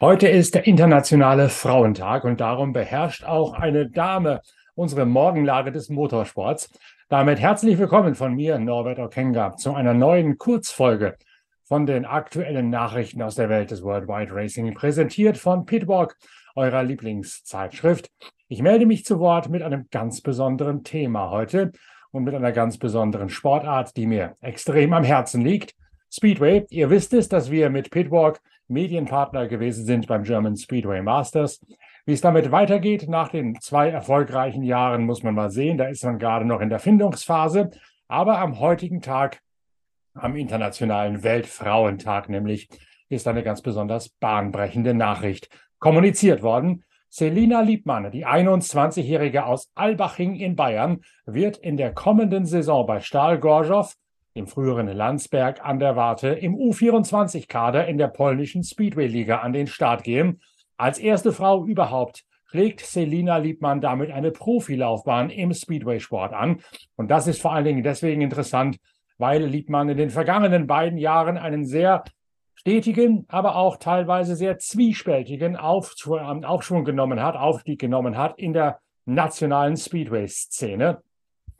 Heute ist der internationale Frauentag und darum beherrscht auch eine Dame unsere Morgenlage des Motorsports. Damit herzlich willkommen von mir, Norbert Okenga, zu einer neuen Kurzfolge von den aktuellen Nachrichten aus der Welt des Worldwide Racing, präsentiert von Pitwalk, eurer Lieblingszeitschrift. Ich melde mich zu Wort mit einem ganz besonderen Thema heute und mit einer ganz besonderen Sportart, die mir extrem am Herzen liegt. Speedway. Ihr wisst es, dass wir mit Pitwalk Medienpartner gewesen sind beim German Speedway Masters. Wie es damit weitergeht nach den zwei erfolgreichen Jahren, muss man mal sehen. Da ist man gerade noch in der Findungsphase. Aber am heutigen Tag, am Internationalen Weltfrauentag nämlich, ist eine ganz besonders bahnbrechende Nachricht kommuniziert worden. Selina Liebmann, die 21-Jährige aus Albaching in Bayern, wird in der kommenden Saison bei Stahl Gorzow, im früheren Landsberg an der Warte, im U24-Kader in der polnischen Speedway-Liga an den Start gehen. Als erste Frau überhaupt schlägt Selina Liebmann damit eine Profilaufbahn im Speedway-Sport an. Und das ist vor allen Dingen deswegen interessant, weil Liebmann in den vergangenen beiden Jahren einen sehr stetigen, aber auch teilweise sehr zwiespältigen Aufschwung, Aufschwung genommen hat, Aufstieg genommen hat in der nationalen Speedway-Szene.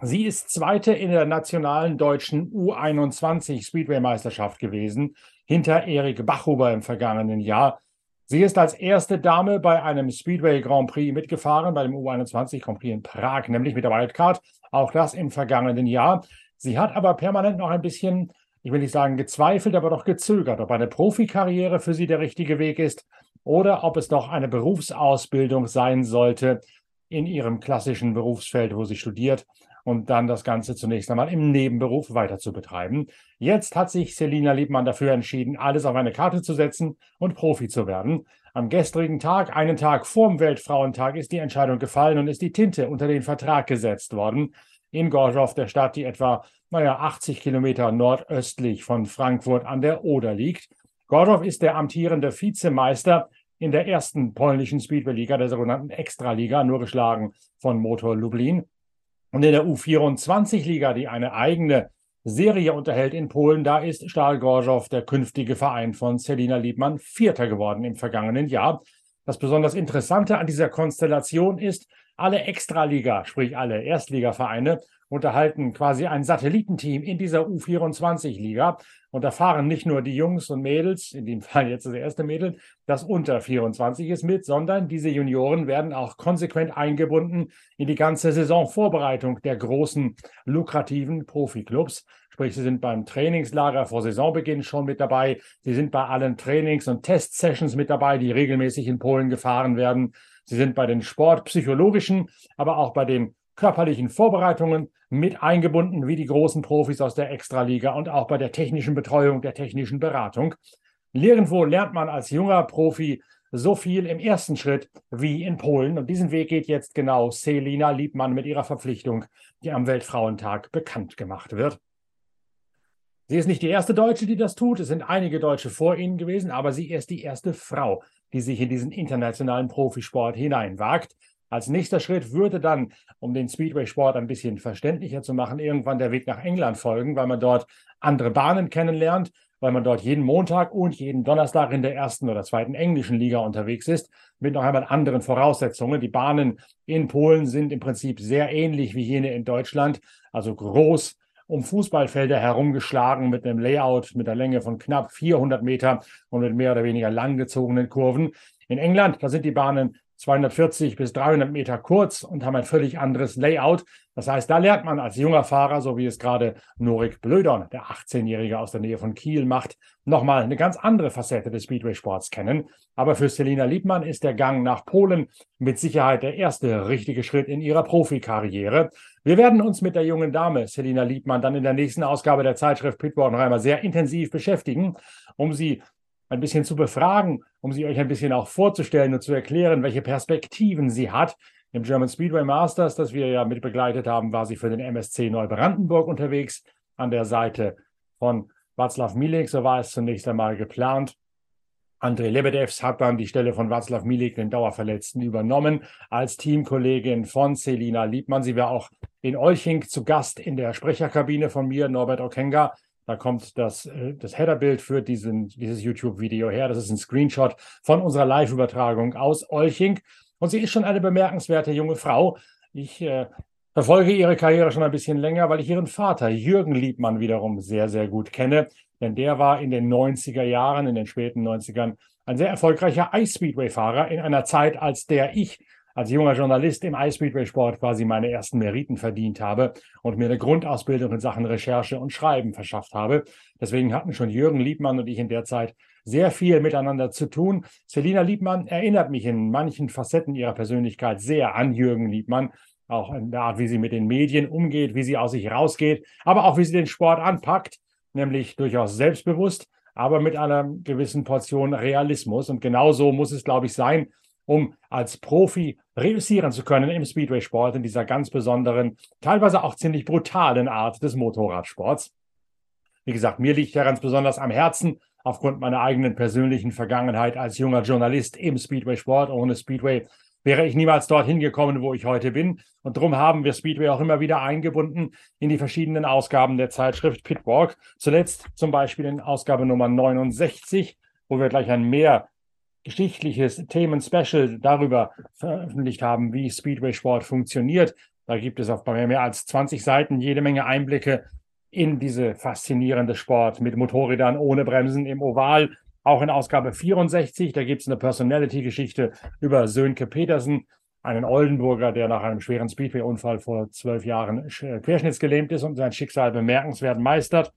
Sie ist Zweite in der nationalen deutschen U21 Speedway-Meisterschaft gewesen, hinter Erik Bachhuber im vergangenen Jahr. Sie ist als erste Dame bei einem Speedway Grand Prix mitgefahren, bei dem U21 Grand Prix in Prag, nämlich mit der Wildcard. Auch das im vergangenen Jahr. Sie hat aber permanent noch ein bisschen ich will nicht sagen gezweifelt, aber doch gezögert, ob eine Profikarriere für sie der richtige Weg ist oder ob es doch eine Berufsausbildung sein sollte in ihrem klassischen Berufsfeld, wo sie studiert und dann das Ganze zunächst einmal im Nebenberuf weiter zu betreiben. Jetzt hat sich Selina Liebmann dafür entschieden, alles auf eine Karte zu setzen und Profi zu werden. Am gestrigen Tag, einen Tag vorm Weltfrauentag, ist die Entscheidung gefallen und ist die Tinte unter den Vertrag gesetzt worden in Gorzów, der Stadt, die etwa, naja, 80 Kilometer nordöstlich von Frankfurt an der Oder liegt. Gorzów ist der amtierende Vizemeister in der ersten polnischen Speedway-Liga, der sogenannten Extraliga, nur geschlagen von Motor Lublin. Und in der U24-Liga, die eine eigene Serie unterhält in Polen, da ist Stahl Gorzów, der künftige Verein von Selina Liebmann, Vierter geworden im vergangenen Jahr. Das besonders Interessante an dieser Konstellation ist, alle Extraliga, sprich alle Erstligavereine, unterhalten quasi ein Satellitenteam in dieser U24-Liga. Und da fahren nicht nur die Jungs und Mädels, in dem Fall jetzt das erste Mädel, das unter 24 ist mit, sondern diese Junioren werden auch konsequent eingebunden in die ganze Saisonvorbereitung der großen, lukrativen Profiklubs. Sprich, sie sind beim Trainingslager vor Saisonbeginn schon mit dabei. Sie sind bei allen Trainings- und Testsessions mit dabei, die regelmäßig in Polen gefahren werden. Sie sind bei den sportpsychologischen, aber auch bei den körperlichen Vorbereitungen mit eingebunden, wie die großen Profis aus der Extraliga und auch bei der technischen Betreuung, der technischen Beratung. Nirgendwo lernt man als junger Profi so viel im ersten Schritt wie in Polen. Und diesen Weg geht jetzt genau Selina Liebmann mit ihrer Verpflichtung, die am Weltfrauentag bekannt gemacht wird. Sie ist nicht die erste Deutsche, die das tut. Es sind einige Deutsche vor ihnen gewesen, aber sie ist die erste Frau, die sich in diesen internationalen Profisport hineinwagt. Als nächster Schritt würde dann, um den Speedway-Sport ein bisschen verständlicher zu machen, irgendwann der Weg nach England folgen, weil man dort andere Bahnen kennenlernt, weil man dort jeden Montag und jeden Donnerstag in der ersten oder zweiten englischen Liga unterwegs ist, mit noch einmal anderen Voraussetzungen. Die Bahnen in Polen sind im Prinzip sehr ähnlich wie jene in Deutschland, also groß, um Fußballfelder herumgeschlagen mit einem Layout mit einer Länge von knapp 400 Meter und mit mehr oder weniger langgezogenen Kurven. In England, da sind die Bahnen 240 bis 300 Meter kurz und haben ein völlig anderes Layout. Das heißt, da lernt man als junger Fahrer, so wie es gerade Norik Blödon, der 18-Jährige aus der Nähe von Kiel macht, nochmal eine ganz andere Facette des Speedway-Sports kennen. Aber für Selina Liebmann ist der Gang nach Polen mit Sicherheit der erste richtige Schritt in ihrer Profikarriere. Wir werden uns mit der jungen Dame Selina Liebmann dann in der nächsten Ausgabe der Zeitschrift Pitwalk noch einmal sehr intensiv beschäftigen, um sie ein bisschen zu befragen, um sie euch ein bisschen auch vorzustellen und zu erklären, welche Perspektiven sie hat. Im German Speedway Masters, das wir ja mit begleitet haben, war sie für den MSC Neubrandenburg unterwegs, an der Seite von Václav Milik, so war es zunächst einmal geplant. André Lebedevs hat dann die Stelle von Václav Milik, den Dauerverletzten, übernommen als Teamkollegin von Selina Liebmann. Sie war auch in Olching zu Gast in der Sprecherkabine von mir, Norbert Okenga. Da kommt das, äh, das Headerbild für diesen, dieses YouTube-Video her. Das ist ein Screenshot von unserer Live-Übertragung aus Olching. Und sie ist schon eine bemerkenswerte junge Frau. Ich äh, verfolge ihre Karriere schon ein bisschen länger, weil ich ihren Vater Jürgen Liebmann wiederum sehr, sehr gut kenne. Denn der war in den 90er Jahren, in den späten 90ern, ein sehr erfolgreicher Ice-Speedway-Fahrer in einer Zeit, als der ich als junger Journalist im Eispeedway-Sport quasi meine ersten Meriten verdient habe und mir eine Grundausbildung in Sachen Recherche und Schreiben verschafft habe. Deswegen hatten schon Jürgen Liebmann und ich in der Zeit sehr viel miteinander zu tun. Selina Liebmann erinnert mich in manchen Facetten ihrer Persönlichkeit sehr an Jürgen Liebmann. Auch in der Art, wie sie mit den Medien umgeht, wie sie aus sich rausgeht, aber auch wie sie den Sport anpackt, nämlich durchaus selbstbewusst, aber mit einer gewissen Portion Realismus. Und genau so muss es, glaube ich, sein, um als Profi reüssieren zu können im Speedway-Sport, in dieser ganz besonderen, teilweise auch ziemlich brutalen Art des Motorradsports. Wie gesagt, mir liegt ja ganz besonders am Herzen, aufgrund meiner eigenen persönlichen Vergangenheit als junger Journalist im Speedway-Sport. Ohne Speedway wäre ich niemals dorthin gekommen, wo ich heute bin. Und darum haben wir Speedway auch immer wieder eingebunden in die verschiedenen Ausgaben der Zeitschrift Pitwalk. Zuletzt zum Beispiel in Ausgabe Nummer 69, wo wir gleich ein mehr geschichtliches Themen-Special darüber veröffentlicht haben, wie Speedway-Sport funktioniert. Da gibt es auf mehr als 20 Seiten jede Menge Einblicke in diese faszinierende Sport mit Motorrädern ohne Bremsen im Oval. Auch in Ausgabe 64, da gibt es eine Personality-Geschichte über Sönke Petersen, einen Oldenburger, der nach einem schweren Speedway-Unfall vor zwölf Jahren querschnittsgelähmt ist und sein Schicksal bemerkenswert meistert.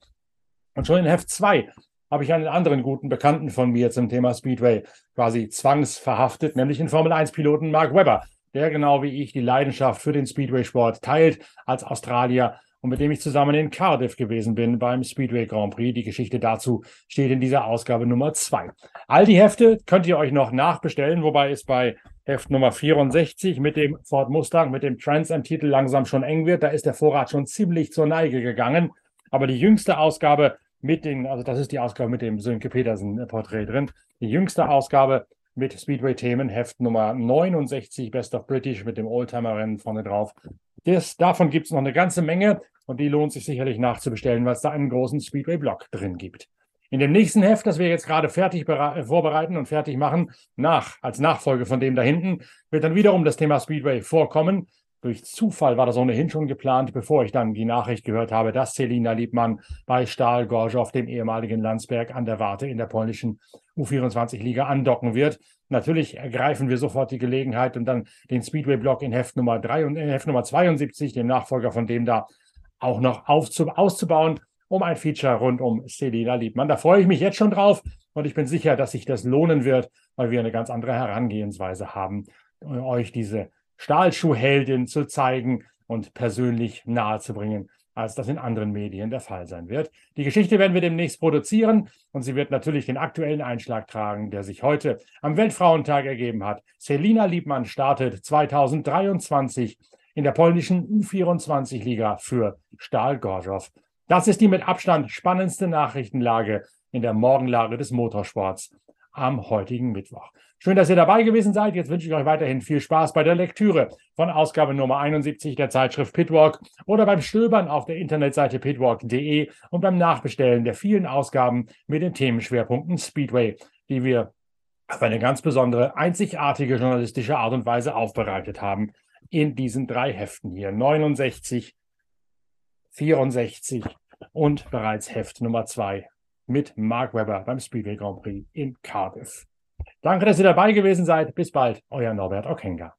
Und schon in Heft 2 habe ich einen anderen guten Bekannten von mir zum Thema Speedway quasi zwangsverhaftet, nämlich den Formel-1-Piloten Mark Webber, der genau wie ich die Leidenschaft für den Speedway-Sport teilt als Australier und mit dem ich zusammen in Cardiff gewesen bin beim Speedway Grand Prix. Die Geschichte dazu steht in dieser Ausgabe Nummer zwei. All die Hefte könnt ihr euch noch nachbestellen, wobei es bei Heft Nummer 64 mit dem Ford Mustang, mit dem Trans am Titel langsam schon eng wird. Da ist der Vorrat schon ziemlich zur Neige gegangen. Aber die jüngste Ausgabe mit den, also das ist die Ausgabe mit dem Sönke Petersen-Porträt drin. Die jüngste Ausgabe mit Speedway-Themen, Heft Nummer 69, Best of British mit dem Oldtimer-Rennen vorne drauf. Das, davon gibt es noch eine ganze Menge und die lohnt sich sicherlich nachzubestellen, weil es da einen großen Speedway-Blog drin gibt. In dem nächsten Heft, das wir jetzt gerade fertig vorbereiten und fertig machen, nach, als Nachfolge von dem da hinten, wird dann wiederum das Thema Speedway vorkommen. Durch Zufall war das ohnehin schon geplant, bevor ich dann die Nachricht gehört habe, dass Selina Liebmann bei Stahl Gorzow, dem ehemaligen Landsberg, an der Warte in der polnischen U24-Liga andocken wird. Natürlich ergreifen wir sofort die Gelegenheit und dann den Speedway-Block in Heft Nummer, 3 und, in Heft Nummer 72, dem Nachfolger von dem da, auch noch auszubauen, um ein Feature rund um Selina Liebmann. Da freue ich mich jetzt schon drauf und ich bin sicher, dass sich das lohnen wird, weil wir eine ganz andere Herangehensweise haben, euch diese Stahlschuhheldin zu zeigen und persönlich nahezubringen, als das in anderen Medien der Fall sein wird. Die Geschichte werden wir demnächst produzieren und sie wird natürlich den aktuellen Einschlag tragen, der sich heute am Weltfrauentag ergeben hat. Selina Liebmann startet 2023 in der polnischen U24-Liga für Stahl Gorzow. Das ist die mit Abstand spannendste Nachrichtenlage in der Morgenlage des Motorsports am heutigen Mittwoch. Schön, dass ihr dabei gewesen seid. Jetzt wünsche ich euch weiterhin viel Spaß bei der Lektüre von Ausgabe Nummer 71 der Zeitschrift Pitwalk oder beim Stöbern auf der Internetseite pitwalk.de und beim Nachbestellen der vielen Ausgaben mit den Themenschwerpunkten Speedway, die wir auf eine ganz besondere, einzigartige journalistische Art und Weise aufbereitet haben in diesen drei Heften hier. 69, 64 und bereits Heft Nummer 2 mit Mark Webber beim Speedway Grand Prix in Cardiff. Danke, dass ihr dabei gewesen seid. Bis bald, euer Norbert Okenga.